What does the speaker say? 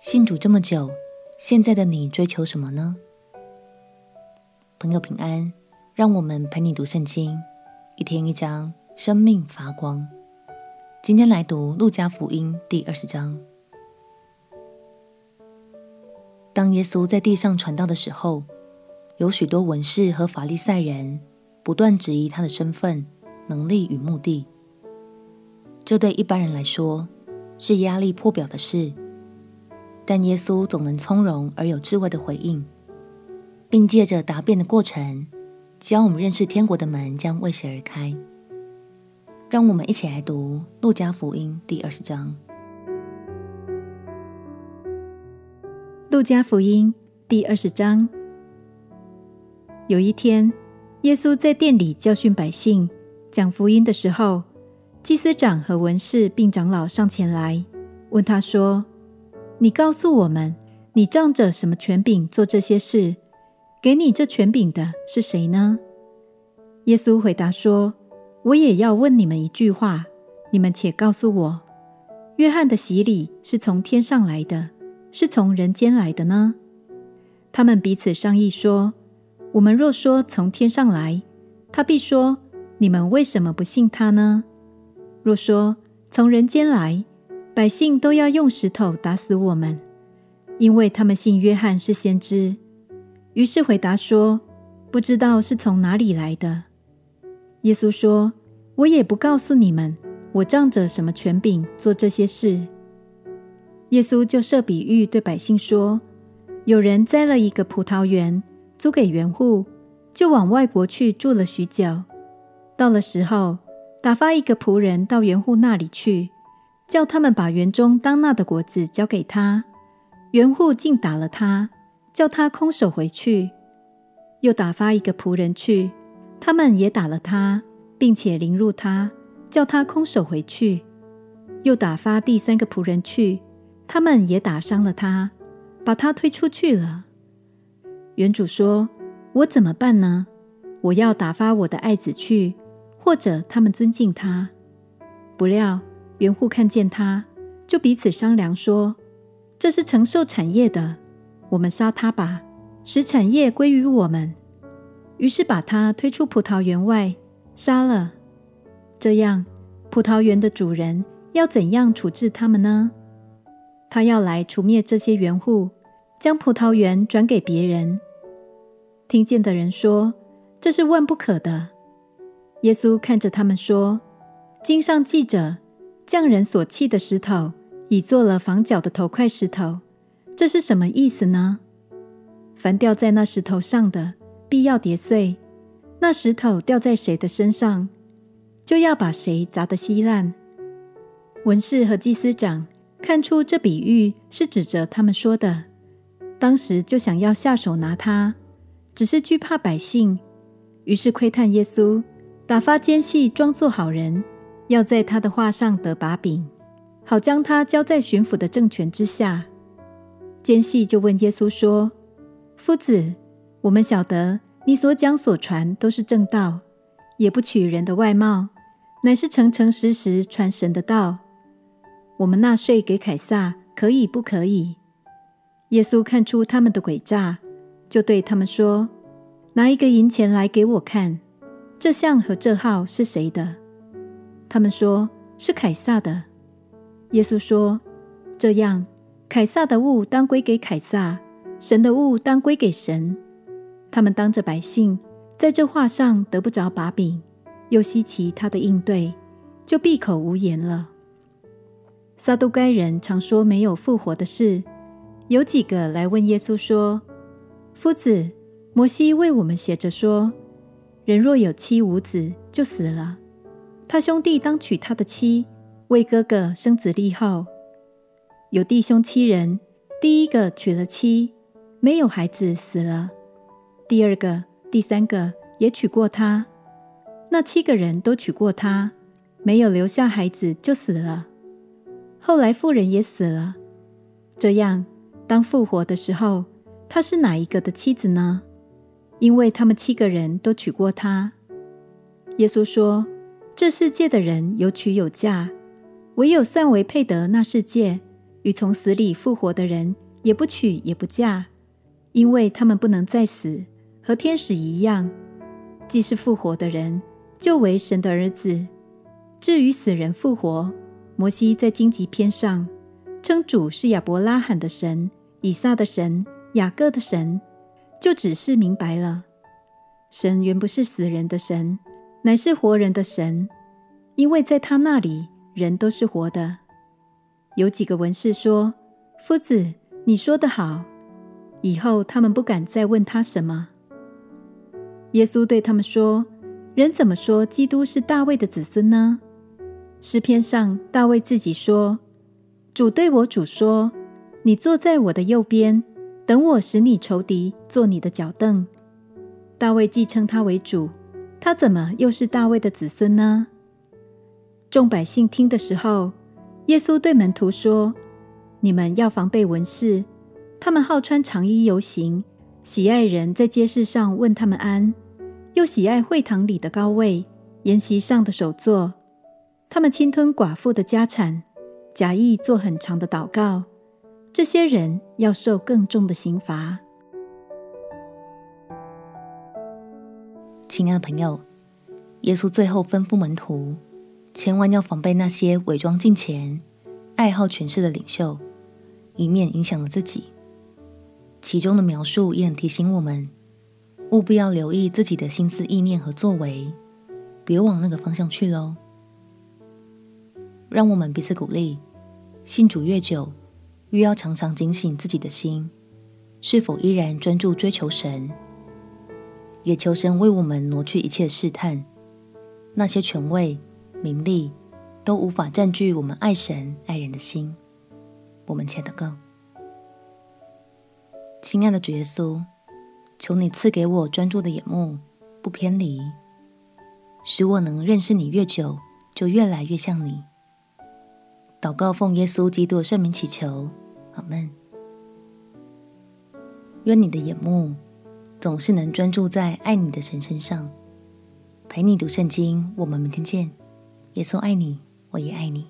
信主这么久，现在的你追求什么呢？朋友平安，让我们陪你读圣经，一天一章，生命发光。今天来读路加福音第二十章。当耶稣在地上传道的时候，有许多文士和法利赛人不断质疑他的身份、能力与目的。这对一般人来说是压力破表的事。但耶稣总能从容而有智慧的回应，并借着答辩的过程，教我们认识天国的门将为谁而开。让我们一起来读《路加福音》第二十章。《路加福音》第二十章。有一天，耶稣在殿里教训百姓、讲福音的时候，祭司长和文士并长老上前来，问他说。你告诉我们，你仗着什么权柄做这些事？给你这权柄的是谁呢？耶稣回答说：“我也要问你们一句话，你们且告诉我：约翰的洗礼是从天上来的，是从人间来的呢？”他们彼此商议说：“我们若说从天上来，他必说：你们为什么不信他呢？若说从人间来，”百姓都要用石头打死我们，因为他们信约翰是先知。于是回答说：“不知道是从哪里来的。”耶稣说：“我也不告诉你们，我仗着什么权柄做这些事。”耶稣就设比喻对百姓说：“有人栽了一个葡萄园，租给园户，就往外国去住了许久。到了时候，打发一个仆人到园户那里去。”叫他们把园中当纳的果子交给他，园户竟打了他，叫他空手回去。又打发一个仆人去，他们也打了他，并且凌辱他，叫他空手回去。又打发第三个仆人去，他们也打伤了他，把他推出去了。园主说：“我怎么办呢？我要打发我的爱子去，或者他们尊敬他。”不料。园户看见他，就彼此商量说：“这是承受产业的，我们杀他吧，使产业归于我们。”于是把他推出葡萄园外，杀了。这样，葡萄园的主人要怎样处置他们呢？他要来除灭这些园户，将葡萄园转给别人。听见的人说：“这是万不可的。”耶稣看着他们说：“经上记着。”匠人所弃的石头，已做了房角的头块石头，这是什么意思呢？凡掉在那石头上的，必要跌碎；那石头掉在谁的身上，就要把谁砸得稀烂。文士和祭司长看出这比喻是指着他们说的，当时就想要下手拿他，只是惧怕百姓，于是窥探耶稣，打发奸细装作好人。要在他的话上得把柄，好将他交在巡抚的政权之下。奸细就问耶稣说：“夫子，我们晓得你所讲所传都是正道，也不取人的外貌，乃是诚诚实实传神的道。我们纳税给凯撒，可以不可以？”耶稣看出他们的诡诈，就对他们说：“拿一个银钱来给我看，这像和这号是谁的？”他们说是凯撒的。耶稣说：“这样，凯撒的物当归给凯撒，神的物当归给神。”他们当着百姓，在这话上得不着把柄，又稀奇他的应对，就闭口无言了。撒都该人常说没有复活的事，有几个来问耶稣说：“夫子，摩西为我们写着说，人若有妻无子，就死了。”他兄弟当娶他的妻，为哥哥生子立后。有弟兄七人，第一个娶了妻，没有孩子，死了；第二个、第三个也娶过她，那七个人都娶过她，没有留下孩子，就死了。后来妇人也死了。这样，当复活的时候，他是哪一个的妻子呢？因为他们七个人都娶过她。耶稣说。这世界的人有娶有嫁，唯有算为配得那世界，与从死里复活的人也不娶也不嫁，因为他们不能再死，和天使一样。既是复活的人，就为神的儿子。至于死人复活，摩西在荆棘篇上称主是亚伯拉罕的神、以撒的神、雅各的神，就只是明白了，神原不是死人的神，乃是活人的神，因为在他那里人都是活的。有几个文士说：“夫子，你说得好。”以后他们不敢再问他什么。耶稣对他们说：“人怎么说基督是大卫的子孙呢？诗篇上大卫自己说：‘主对我主说，你坐在我的右边，等我使你仇敌坐你的脚凳。’大卫既称他为主，他怎么又是大卫的子孙呢？”众百姓听的时候，耶稣对门徒说：“你们要防备文士，他们好穿长衣游行，喜爱人在街市上问他们安，又喜爱会堂里的高位、筵席上的首座。他们侵吞寡妇的家产，假意做很长的祷告。这些人要受更重的刑罚。”亲爱的朋友，耶稣最后吩咐门徒。千万要防备那些伪装进前、爱好权势的领袖，以免影响了自己。其中的描述也很提醒我们，务必要留意自己的心思意念和作为，别往那个方向去喽。让我们彼此鼓励，信主越久，越要常常警醒自己的心，是否依然专注追求神，也求神为我们挪去一切试探，那些权位。名利都无法占据我们爱神爱人的心。我们且祷告，亲爱的主耶稣，求你赐给我专注的眼目，不偏离，使我能认识你越久，就越来越像你。祷告奉耶稣基督的圣名祈求，阿门。愿你的眼目总是能专注在爱你的神身上。陪你读圣经，我们明天见。耶稣爱你，我也爱你。